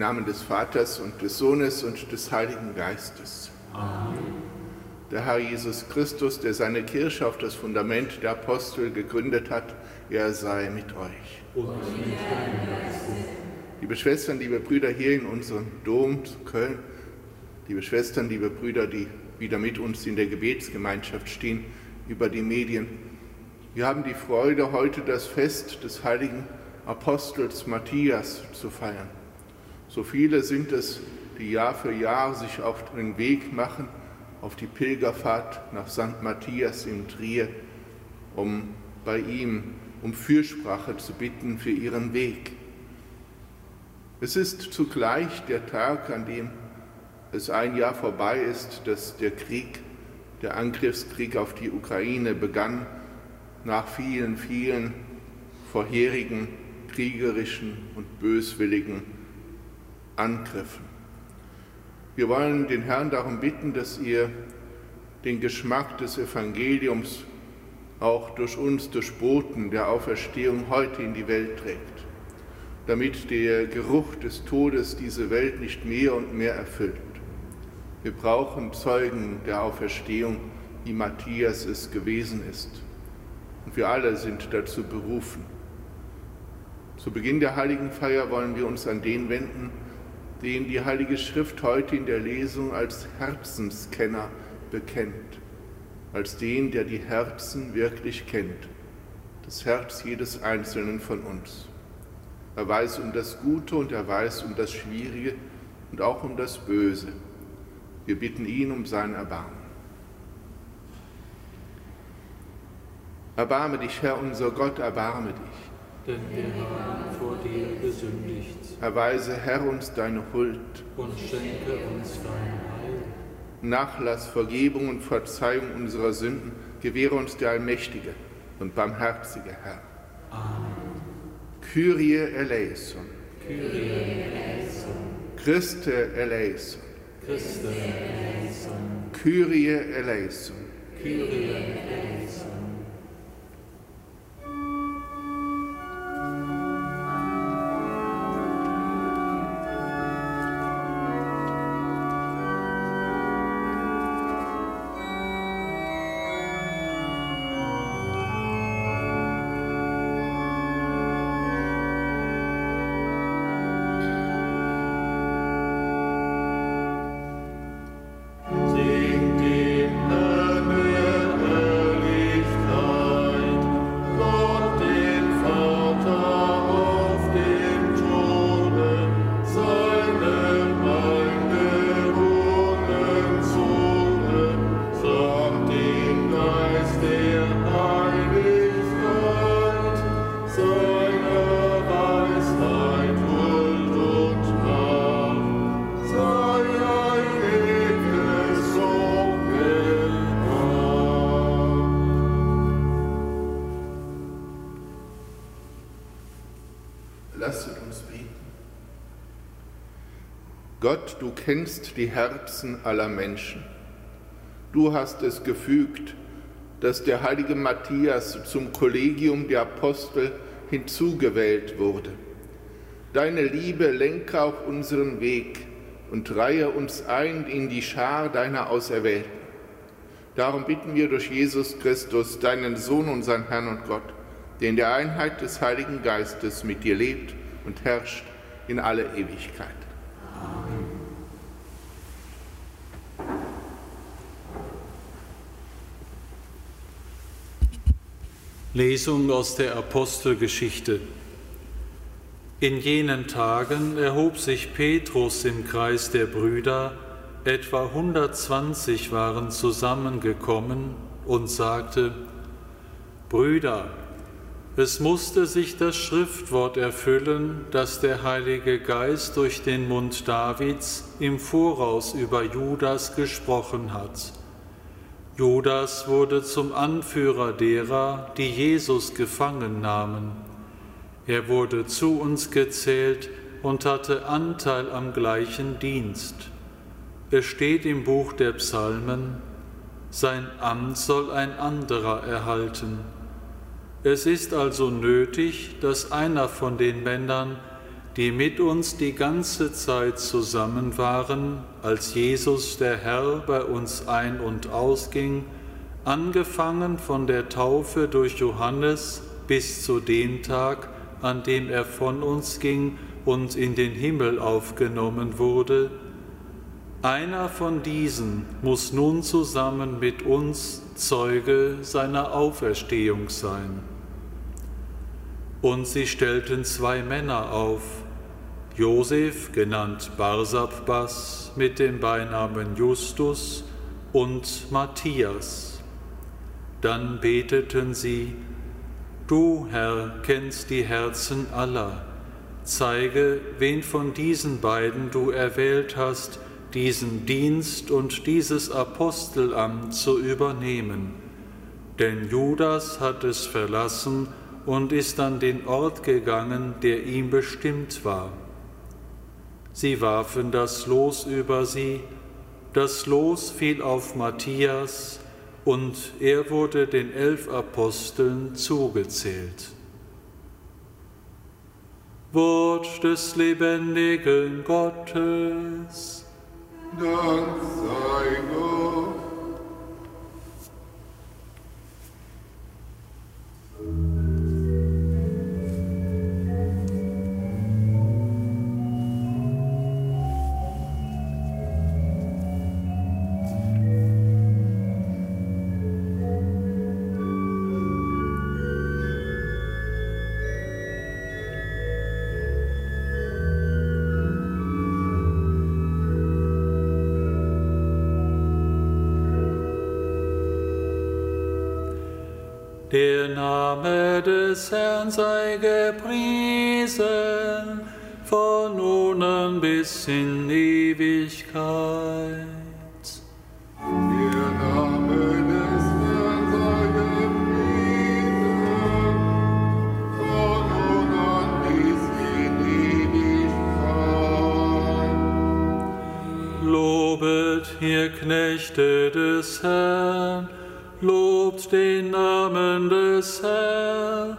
Namen des Vaters und des Sohnes und des Heiligen Geistes. Amen. Der Herr Jesus Christus, der seine Kirche auf das Fundament der Apostel gegründet hat, er sei mit euch. Und liebe Schwestern, liebe Brüder hier in unserem Dom zu Köln, liebe Schwestern, liebe Brüder, die wieder mit uns in der Gebetsgemeinschaft stehen, über die Medien. Wir haben die Freude, heute das Fest des heiligen Apostels Matthias zu feiern. So viele sind es, die Jahr für Jahr sich auf den Weg machen, auf die Pilgerfahrt nach St. Matthias in Trier, um bei ihm um Fürsprache zu bitten für ihren Weg. Es ist zugleich der Tag, an dem es ein Jahr vorbei ist, dass der Krieg, der Angriffskrieg auf die Ukraine begann, nach vielen, vielen vorherigen kriegerischen und böswilligen Angriffen. Wir wollen den Herrn darum bitten, dass ihr den Geschmack des Evangeliums auch durch uns, durch Boten der Auferstehung heute in die Welt trägt, damit der Geruch des Todes diese Welt nicht mehr und mehr erfüllt. Wir brauchen Zeugen der Auferstehung, wie Matthias es gewesen ist. Und wir alle sind dazu berufen. Zu Beginn der heiligen Feier wollen wir uns an den wenden, den die Heilige Schrift heute in der Lesung als Herzenskenner bekennt, als den, der die Herzen wirklich kennt, das Herz jedes Einzelnen von uns. Er weiß um das Gute und er weiß um das Schwierige und auch um das Böse. Wir bitten ihn um sein Erbarmen. Erbarme dich, Herr unser Gott, erbarme dich denn wir haben vor dir gesündigt. Erweise, Herr, uns deine Huld und schenke uns dein Heil. Nachlass, Vergebung und Verzeihung unserer Sünden gewähre uns der allmächtige und barmherzige Herr. Amen. Kyrie eleison. Kyrie eleison. Christe eleison. Christe eleison. Kyrie eleison. Kyrie eleison. Kennst die Herzen aller Menschen. Du hast es gefügt, dass der heilige Matthias zum Kollegium der Apostel hinzugewählt wurde. Deine Liebe lenke auch unseren Weg und reihe uns ein in die Schar deiner Auserwählten. Darum bitten wir durch Jesus Christus, deinen Sohn, unseren Herrn und Gott, der in der Einheit des Heiligen Geistes mit dir lebt und herrscht in alle Ewigkeit. Lesung aus der Apostelgeschichte. In jenen Tagen erhob sich Petrus im Kreis der Brüder, etwa 120 waren zusammengekommen und sagte, Brüder, es musste sich das Schriftwort erfüllen, das der Heilige Geist durch den Mund Davids im Voraus über Judas gesprochen hat Judas wurde zum Anführer derer, die Jesus gefangen nahmen. Er wurde zu uns gezählt und hatte Anteil am gleichen Dienst. Es steht im Buch der Psalmen, sein Amt soll ein anderer erhalten. Es ist also nötig, dass einer von den Männern, die mit uns die ganze Zeit zusammen waren, als Jesus der Herr bei uns ein- und ausging, angefangen von der Taufe durch Johannes bis zu dem Tag, an dem er von uns ging und in den Himmel aufgenommen wurde, einer von diesen muss nun zusammen mit uns Zeuge seiner Auferstehung sein. Und sie stellten zwei Männer auf, Josef, genannt Barsabbas, mit dem Beinamen Justus, und Matthias. Dann beteten sie, Du, Herr, kennst die Herzen aller. Zeige, wen von diesen beiden du erwählt hast, diesen Dienst und dieses Apostelamt zu übernehmen. Denn Judas hat es verlassen und ist an den Ort gegangen, der ihm bestimmt war. Sie warfen das Los über sie, das Los fiel auf Matthias, und er wurde den elf Aposteln zugezählt. Wort des lebendigen Gottes. Dank sei Gott. Der Name des Herrn sei gepriesen, von nun an bis in Ewigkeit. Der Name des Herrn sei gepriesen, von nun an bis in Ewigkeit. Lobet, ihr Knechte des Herrn, den Namen des Herrn.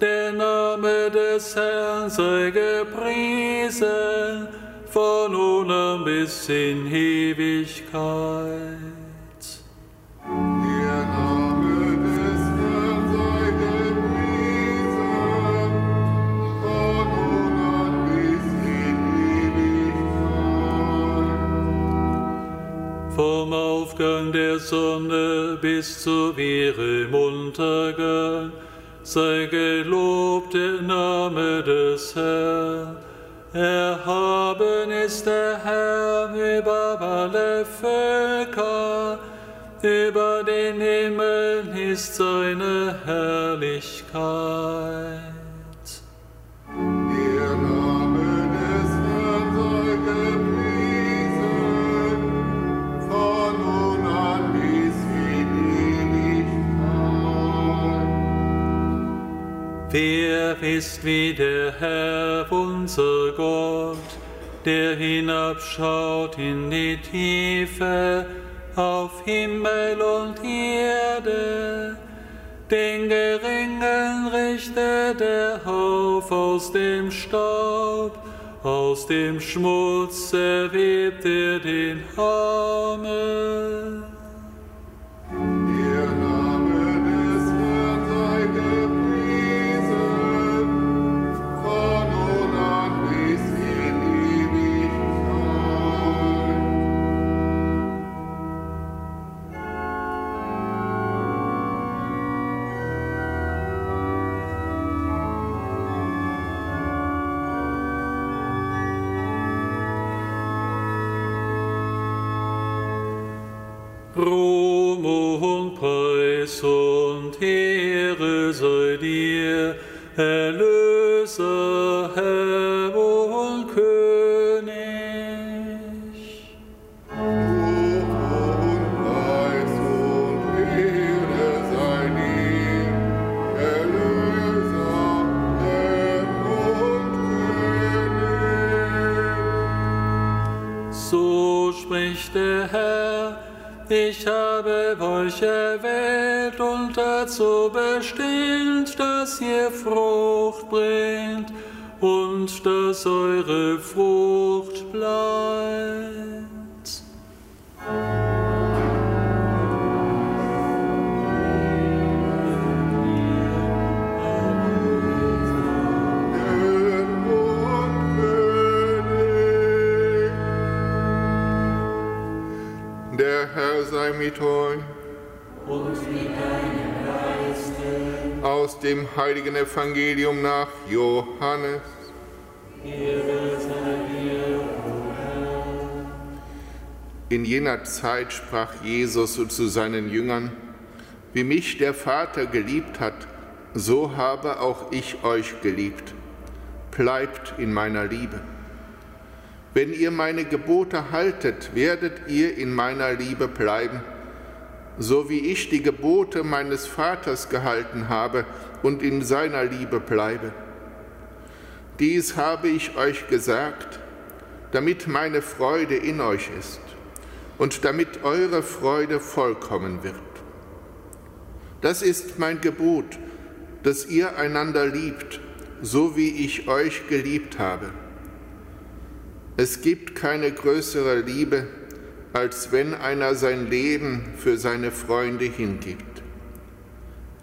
Der Name des Herrn sei gepriesen, von nun an bis in Ewigkeit. Sonne bis zu ihrem Untergang sei gelobt der Name des Herrn. Erhaben ist der Herr über alle Völker, über den Himmel ist seine Herrlichkeit. Ist wie der Herr, unser Gott, der hinabschaut in die Tiefe, auf Himmel und Erde? Den Geringen richtet er auf aus dem Staub, aus dem Schmutz erwebt er den Armen. Sei dir, Erlöser, Herr und König. Ruhm und Preis und Ehre sei dir, Erlöser, Herr und König. So spricht der Herr, ich habe euch erwählt und dazu bestimmt, ihr Frucht bringt und dass eure Frucht bleibt. Der Herr sei mit euch. Dem heiligen Evangelium nach Johannes. In jener Zeit sprach Jesus zu seinen Jüngern, wie mich der Vater geliebt hat, so habe auch ich euch geliebt. Bleibt in meiner Liebe. Wenn ihr meine Gebote haltet, werdet ihr in meiner Liebe bleiben, so wie ich die Gebote meines Vaters gehalten habe und in seiner Liebe bleibe. Dies habe ich euch gesagt, damit meine Freude in euch ist und damit eure Freude vollkommen wird. Das ist mein Gebot, dass ihr einander liebt, so wie ich euch geliebt habe. Es gibt keine größere Liebe, als wenn einer sein Leben für seine Freunde hingibt.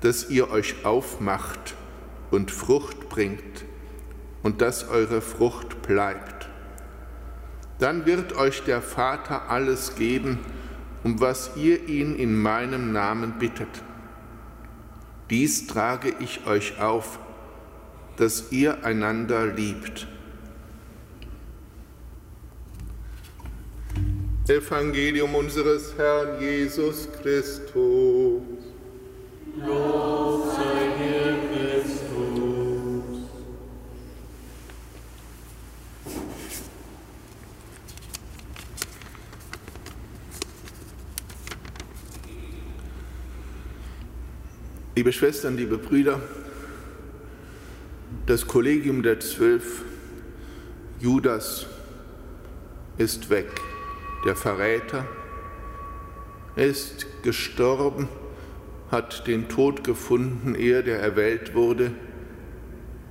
dass ihr euch aufmacht und Frucht bringt und dass eure Frucht bleibt dann wird euch der Vater alles geben, um was ihr ihn in meinem Namen bittet. Dies trage ich euch auf, dass ihr einander liebt. Evangelium unseres Herrn Jesus Christus. Liebe Schwestern, liebe Brüder, das Kollegium der Zwölf, Judas ist weg, der Verräter. Er ist gestorben, hat den Tod gefunden, ehe der erwählt wurde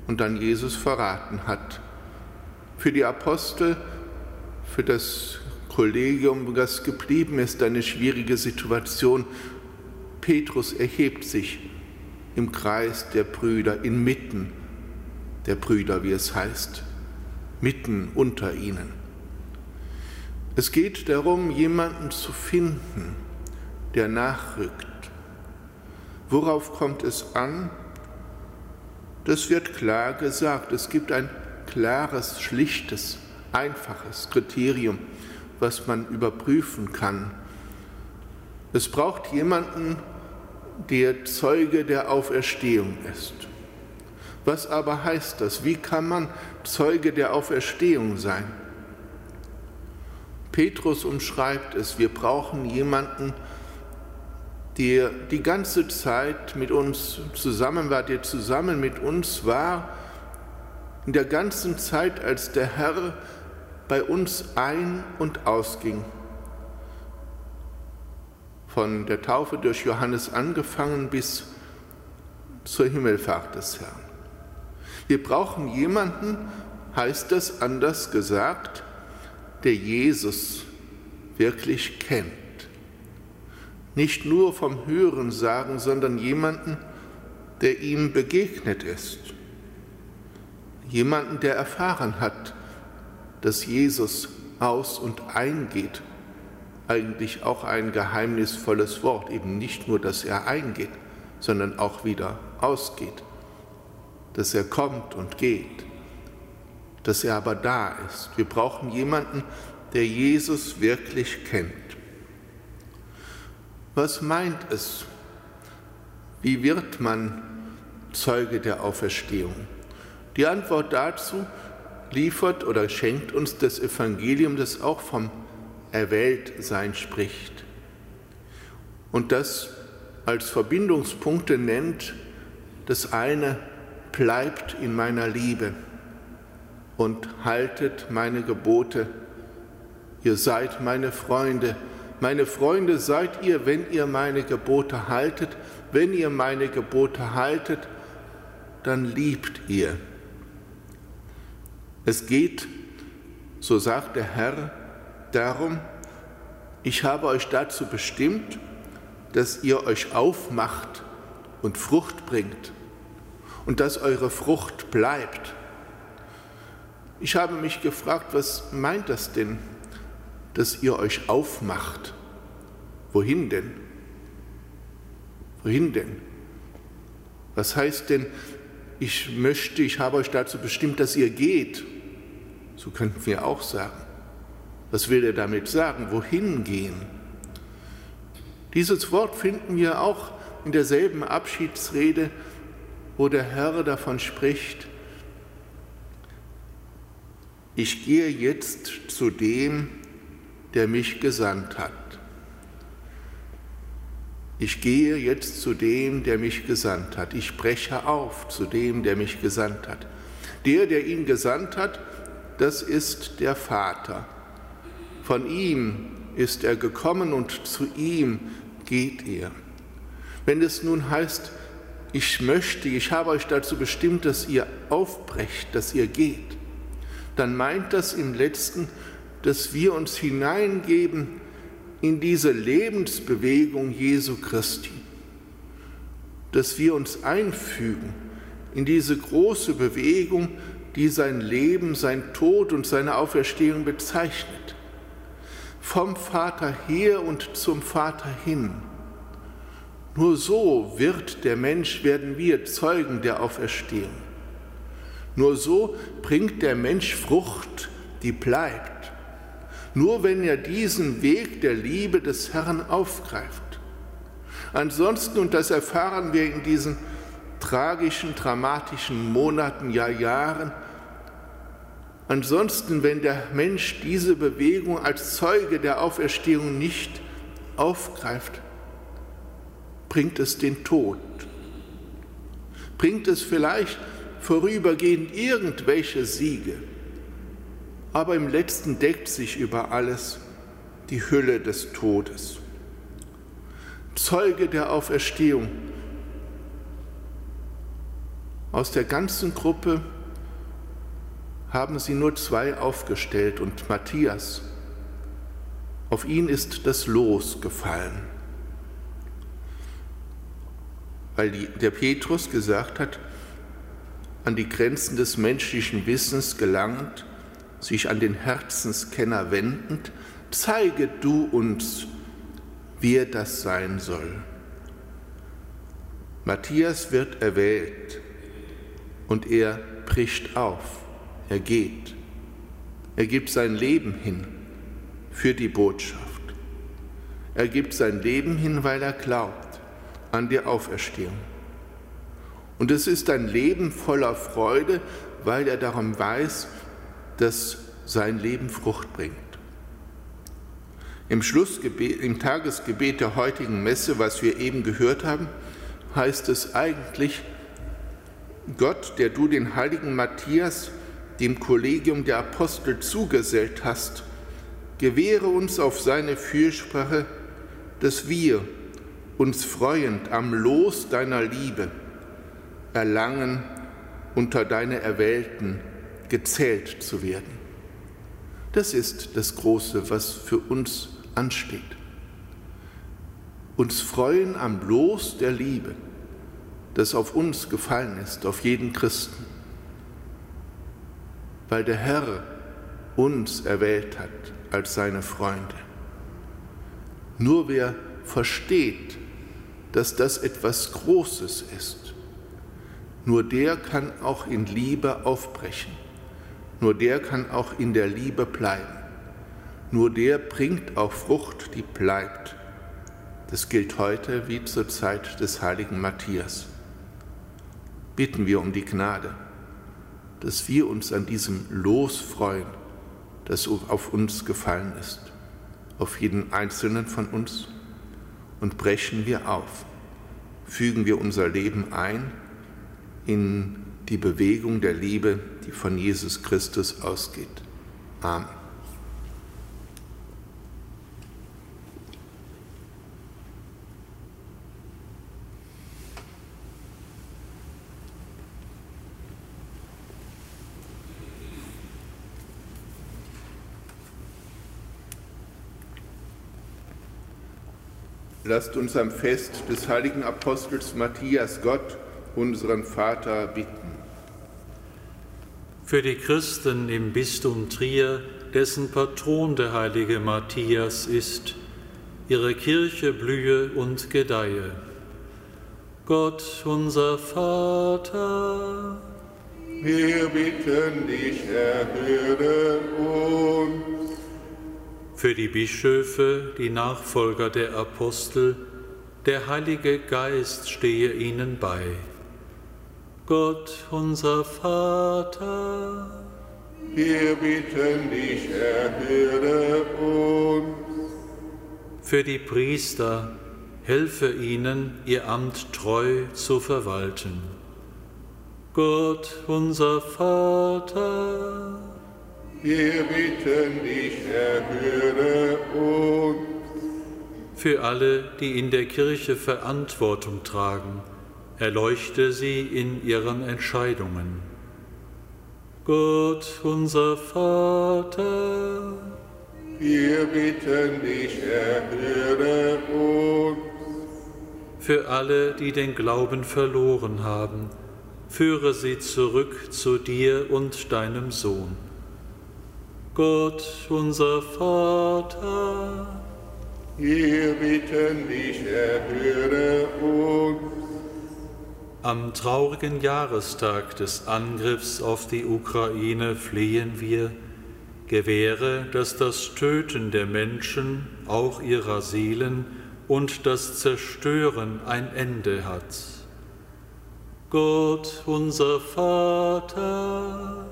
und dann Jesus verraten hat. Für die Apostel, für das Kollegium, das geblieben ist, eine schwierige Situation. Petrus erhebt sich im Kreis der Brüder, inmitten der Brüder, wie es heißt, mitten unter ihnen. Es geht darum, jemanden zu finden, der nachrückt. Worauf kommt es an? Das wird klar gesagt. Es gibt ein klares, schlichtes, einfaches Kriterium, was man überprüfen kann. Es braucht jemanden, der Zeuge der Auferstehung ist. Was aber heißt das? Wie kann man Zeuge der Auferstehung sein? Petrus umschreibt es, wir brauchen jemanden, der die ganze Zeit mit uns zusammen war, der zusammen mit uns war, in der ganzen Zeit, als der Herr bei uns ein- und ausging von der Taufe durch Johannes angefangen bis zur Himmelfahrt des Herrn. Wir brauchen jemanden, heißt das anders gesagt, der Jesus wirklich kennt. Nicht nur vom Hören sagen, sondern jemanden, der ihm begegnet ist. Jemanden, der erfahren hat, dass Jesus aus und eingeht eigentlich auch ein geheimnisvolles Wort, eben nicht nur, dass er eingeht, sondern auch wieder ausgeht, dass er kommt und geht, dass er aber da ist. Wir brauchen jemanden, der Jesus wirklich kennt. Was meint es? Wie wird man Zeuge der Auferstehung? Die Antwort dazu liefert oder schenkt uns das Evangelium, das auch vom Erwähltsein spricht und das als Verbindungspunkte nennt, das eine bleibt in meiner Liebe und haltet meine Gebote. Ihr seid meine Freunde. Meine Freunde seid ihr, wenn ihr meine Gebote haltet. Wenn ihr meine Gebote haltet, dann liebt ihr. Es geht, so sagt der Herr, darum, ich habe euch dazu bestimmt, dass ihr euch aufmacht und Frucht bringt und dass eure Frucht bleibt. Ich habe mich gefragt, was meint das denn, dass ihr euch aufmacht? Wohin denn? Wohin denn? Was heißt denn, ich möchte, ich habe euch dazu bestimmt, dass ihr geht? So könnten wir auch sagen. Was will er damit sagen? Wohin gehen? Dieses Wort finden wir auch in derselben Abschiedsrede, wo der Herr davon spricht, ich gehe jetzt zu dem, der mich gesandt hat. Ich gehe jetzt zu dem, der mich gesandt hat. Ich breche auf zu dem, der mich gesandt hat. Der, der ihn gesandt hat, das ist der Vater. Von ihm ist er gekommen und zu ihm geht er. Wenn es nun heißt, ich möchte, ich habe euch dazu bestimmt, dass ihr aufbrecht, dass ihr geht, dann meint das im letzten, dass wir uns hineingeben in diese Lebensbewegung Jesu Christi, dass wir uns einfügen in diese große Bewegung, die sein Leben, sein Tod und seine Auferstehung bezeichnet. Vom Vater her und zum Vater hin. Nur so wird der Mensch, werden wir Zeugen der Auferstehung. Nur so bringt der Mensch Frucht, die bleibt. Nur wenn er diesen Weg der Liebe des Herrn aufgreift. Ansonsten, und das erfahren wir in diesen tragischen, dramatischen Monaten, ja Jahren, ansonsten, wenn der Mensch diese Bewegung als Zeuge der Auferstehung nicht aufgreift, bringt es den Tod. Bringt es vielleicht vorübergehend irgendwelche Siege, aber im letzten deckt sich über alles die Hülle des Todes. Zeuge der Auferstehung. Aus der ganzen Gruppe haben sie nur zwei aufgestellt und Matthias. Auf ihn ist das Los gefallen, weil die, der Petrus gesagt hat, an die Grenzen des menschlichen Wissens gelangend, sich an den Herzenskenner wendend, zeige du uns, wer das sein soll. Matthias wird erwählt und er bricht auf, er geht, er gibt sein Leben hin für die Botschaft. Er gibt sein Leben hin, weil er glaubt an die Auferstehung. Und es ist ein Leben voller Freude, weil er darum weiß, dass sein Leben Frucht bringt. Im Schlussgebet, im Tagesgebet der heutigen Messe, was wir eben gehört haben, heißt es eigentlich, Gott, der du den heiligen Matthias dem Kollegium der Apostel zugesellt hast, gewähre uns auf seine Fürsprache, dass wir, uns freuend am Los deiner Liebe, erlangen, unter deine Erwählten gezählt zu werden. Das ist das Große, was für uns ansteht. Uns freuen am Los der Liebe, das auf uns gefallen ist, auf jeden Christen, weil der Herr uns erwählt hat als seine Freunde. Nur wer versteht, dass das etwas Großes ist, nur der kann auch in Liebe aufbrechen. Nur der kann auch in der Liebe bleiben. Nur der bringt auch Frucht, die bleibt. Das gilt heute wie zur Zeit des heiligen Matthias. Bitten wir um die Gnade, dass wir uns an diesem Los freuen, das auf uns gefallen ist, auf jeden einzelnen von uns, und brechen wir auf, fügen wir unser Leben ein in die Bewegung der Liebe, die von Jesus Christus ausgeht. Amen. Lasst uns am Fest des heiligen Apostels Matthias Gott, unseren Vater, bitten. Für die Christen im Bistum Trier, dessen Patron der heilige Matthias ist, ihre Kirche blühe und gedeihe. Gott, unser Vater, wir bitten dich, erhöre uns für die Bischöfe, die Nachfolger der Apostel, der Heilige Geist stehe ihnen bei. Gott, unser Vater, wir bitten dich, erhöre uns. Für die Priester, helfe ihnen, ihr Amt treu zu verwalten. Gott, unser Vater, wir bitten dich, erhöre uns. Für alle, die in der Kirche Verantwortung tragen, erleuchte sie in ihren Entscheidungen. Gott, unser Vater, wir bitten dich, erhöre uns. Für alle, die den Glauben verloren haben, führe sie zurück zu dir und deinem Sohn. Gott, unser Vater, wir bitten dich, erhöre uns. Am traurigen Jahrestag des Angriffs auf die Ukraine flehen wir, gewähre, dass das Töten der Menschen, auch ihrer Seelen, und das Zerstören ein Ende hat. Gott, unser Vater,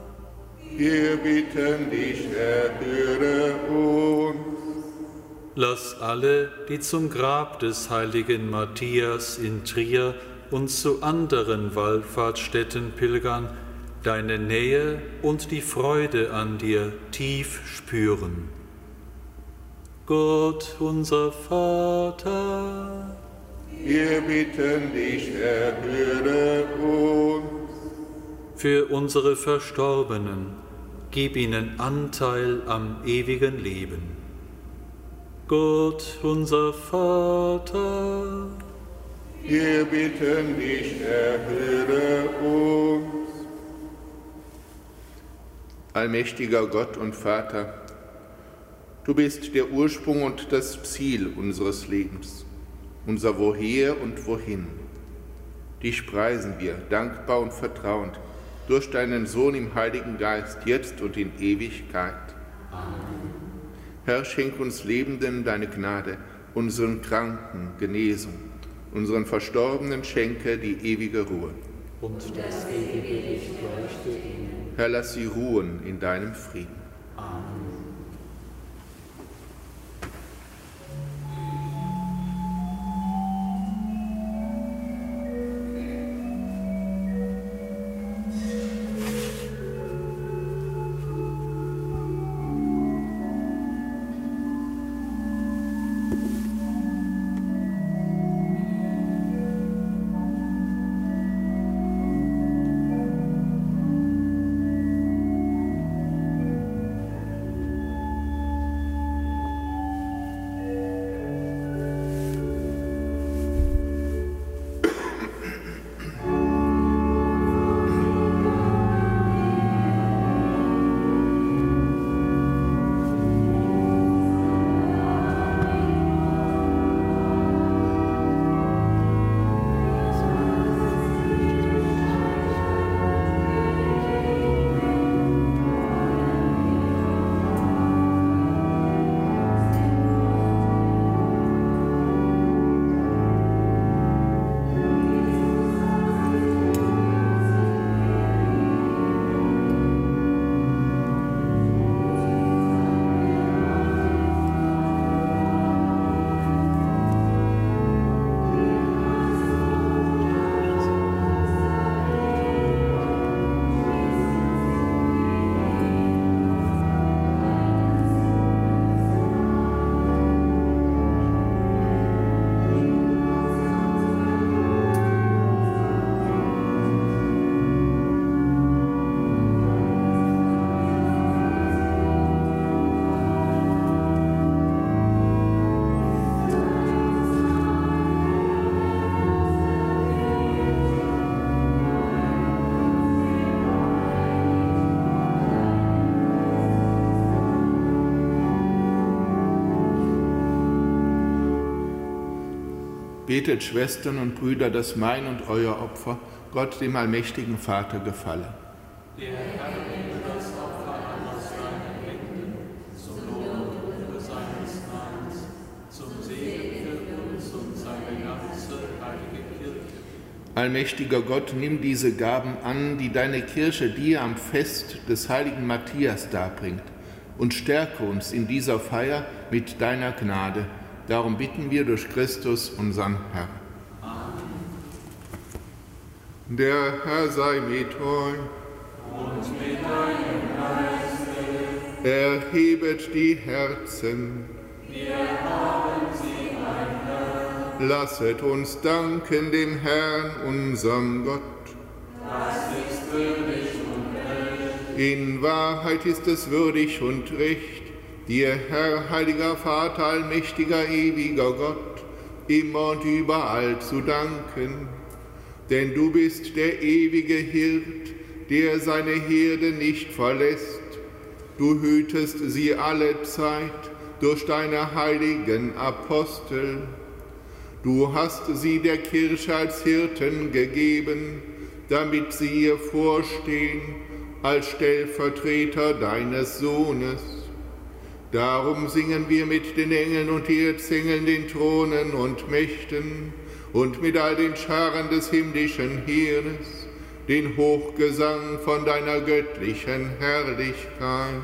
wir bitten dich, erhöre uns. Lass alle, die zum Grab des heiligen Matthias in Trier und zu anderen Wallfahrtsstätten pilgern, deine Nähe und die Freude an dir tief spüren. Gott, unser Vater, wir bitten dich, erhöre uns. Für unsere Verstorbenen, gib ihnen Anteil am ewigen Leben. Gott, unser Vater, wir bitten dich, erhöre uns. Allmächtiger Gott und Vater, du bist der Ursprung und das Ziel unseres Lebens, unser Woher und Wohin. Dich preisen wir, dankbar und vertrauend durch deinen Sohn im Heiligen Geist, jetzt und in Ewigkeit. Amen. Herr, schenk uns Lebenden deine Gnade, unseren Kranken Genesung, unseren Verstorbenen schenke die ewige Ruhe. Und das ewige Licht leuchte ihnen. Herr, lass sie ruhen in deinem Frieden. Betet, Schwestern und Brüder, dass mein und euer Opfer Gott, dem allmächtigen Vater, gefalle. Allmächtiger Gott, nimm diese Gaben an, die deine Kirche dir am Fest des heiligen Matthias darbringt, und stärke uns in dieser Feier mit deiner Gnade. Darum bitten wir durch Christus, unseren Herrn. Der Herr sei mit euch. Und mit deinem Geiste, Erhebet die Herzen. wir haben sie, mein Herr, Lasset uns danken dem Herrn, unserem Gott. das ist würdig und recht. In Wahrheit ist es würdig und recht, dir, Herr, heiliger Vater, allmächtiger, ewiger Gott, immer und überall zu danken. Denn du bist der ewige Hirt, der seine Herde nicht verlässt. Du hütest sie alle Zeit durch deine heiligen Apostel. Du hast sie der Kirche als Hirten gegeben, damit sie ihr vorstehen als Stellvertreter deines Sohnes. Darum singen wir mit den Engeln und Erzengeln, den Thronen und Mächten und mit all den Scharen des himmlischen Heeres den Hochgesang von deiner göttlichen Herrlichkeit.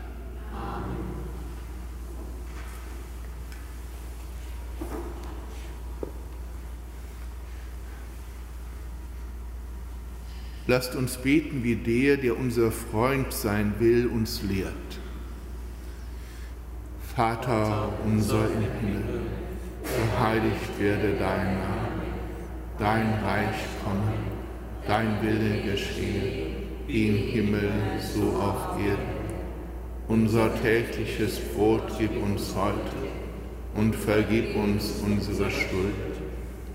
Lasst uns beten, wie der, der unser Freund sein will, uns lehrt. Vater unser im Himmel, geheiligt werde dein Name, dein Reich komme, dein Wille geschehe, wie im Himmel so auf Erden. Unser tägliches Brot gib uns heute und vergib uns unsere Schuld,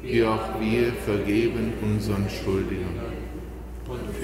wie auch wir vergeben unseren Schuldigern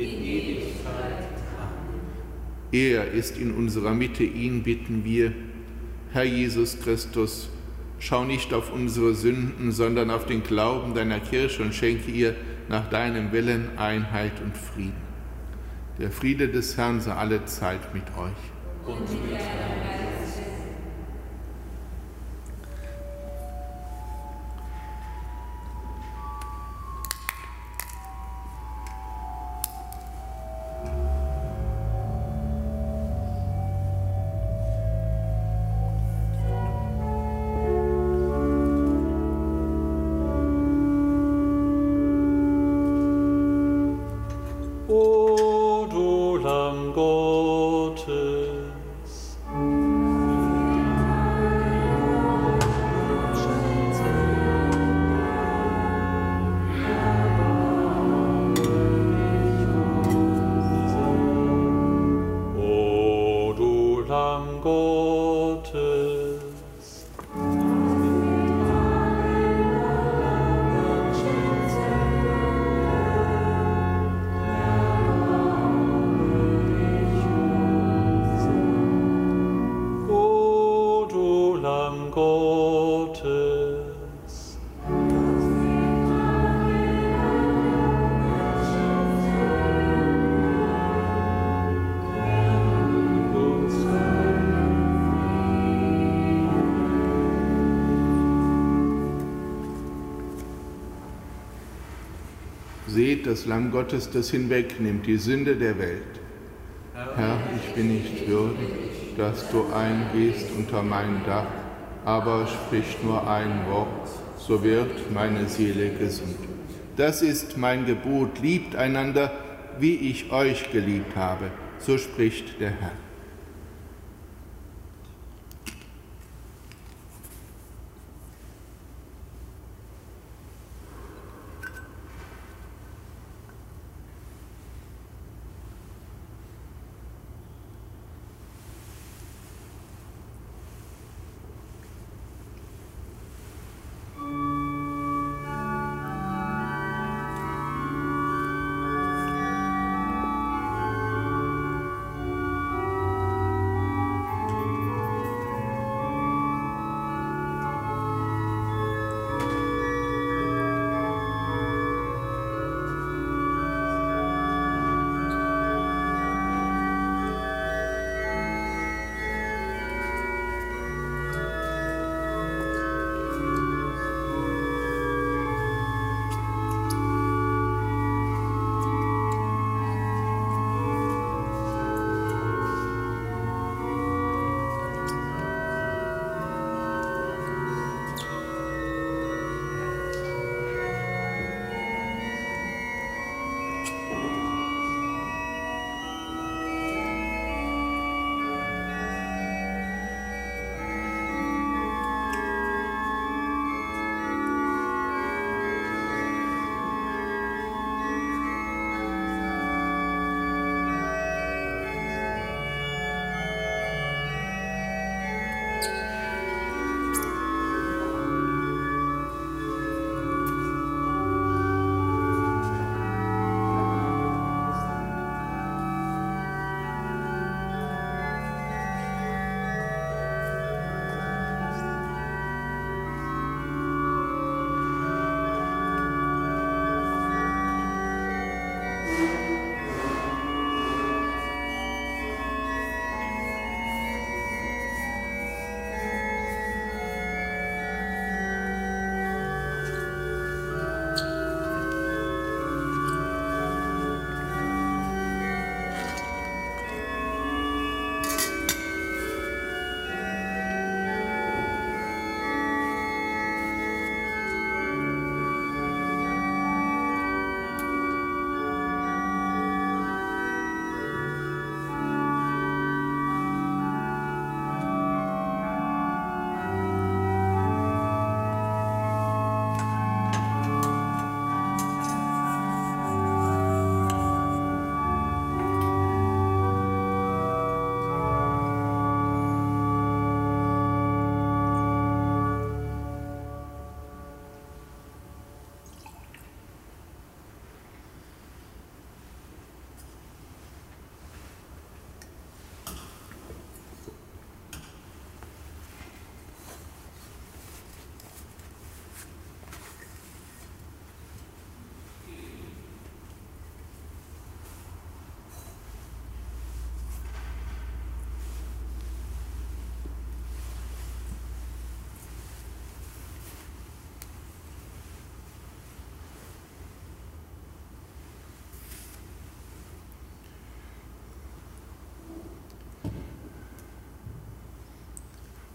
in Ewigkeit. Amen. Er ist in unserer Mitte, ihn bitten wir, Herr Jesus Christus, schau nicht auf unsere Sünden, sondern auf den Glauben deiner Kirche und schenke ihr nach deinem Willen Einheit und Frieden. Der Friede des Herrn sei alle Zeit mit euch. Und mit Seht das Lamm Gottes, das hinwegnimmt die Sünde der Welt. Herr, ich bin nicht würdig, dass du eingehst unter mein Dach, aber sprich nur ein Wort, so wird meine Seele gesund. Das ist mein Gebot, liebt einander, wie ich euch geliebt habe, so spricht der Herr.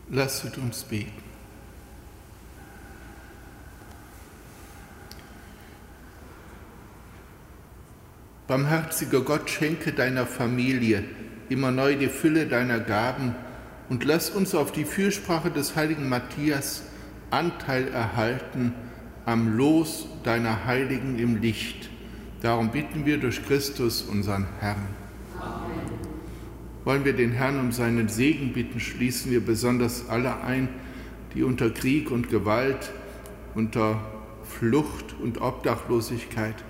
Lasset uns beten. Barmherziger Gott, schenke deiner Familie immer neu die Fülle deiner Gaben und lass uns auf die Fürsprache des heiligen Matthias Anteil erhalten am Los deiner Heiligen im Licht. Darum bitten wir durch Christus, unseren Herrn. Wollen wir den Herrn um seinen Segen bitten, schließen wir besonders alle ein, die unter Krieg und Gewalt, unter Flucht und Obdachlosigkeit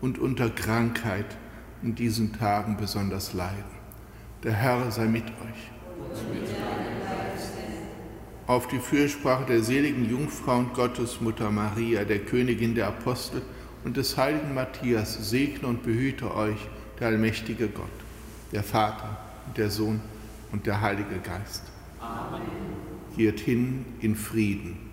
und unter Krankheit in diesen Tagen besonders leiden. Der Herr sei mit euch. Auf die Fürsprache der seligen Jungfrau und Gottesmutter Maria, der Königin der Apostel und des heiligen Matthias, segne und behüte euch der allmächtige Gott, der Vater der Sohn und der Heilige Geist. Amen. Geht hin in Frieden.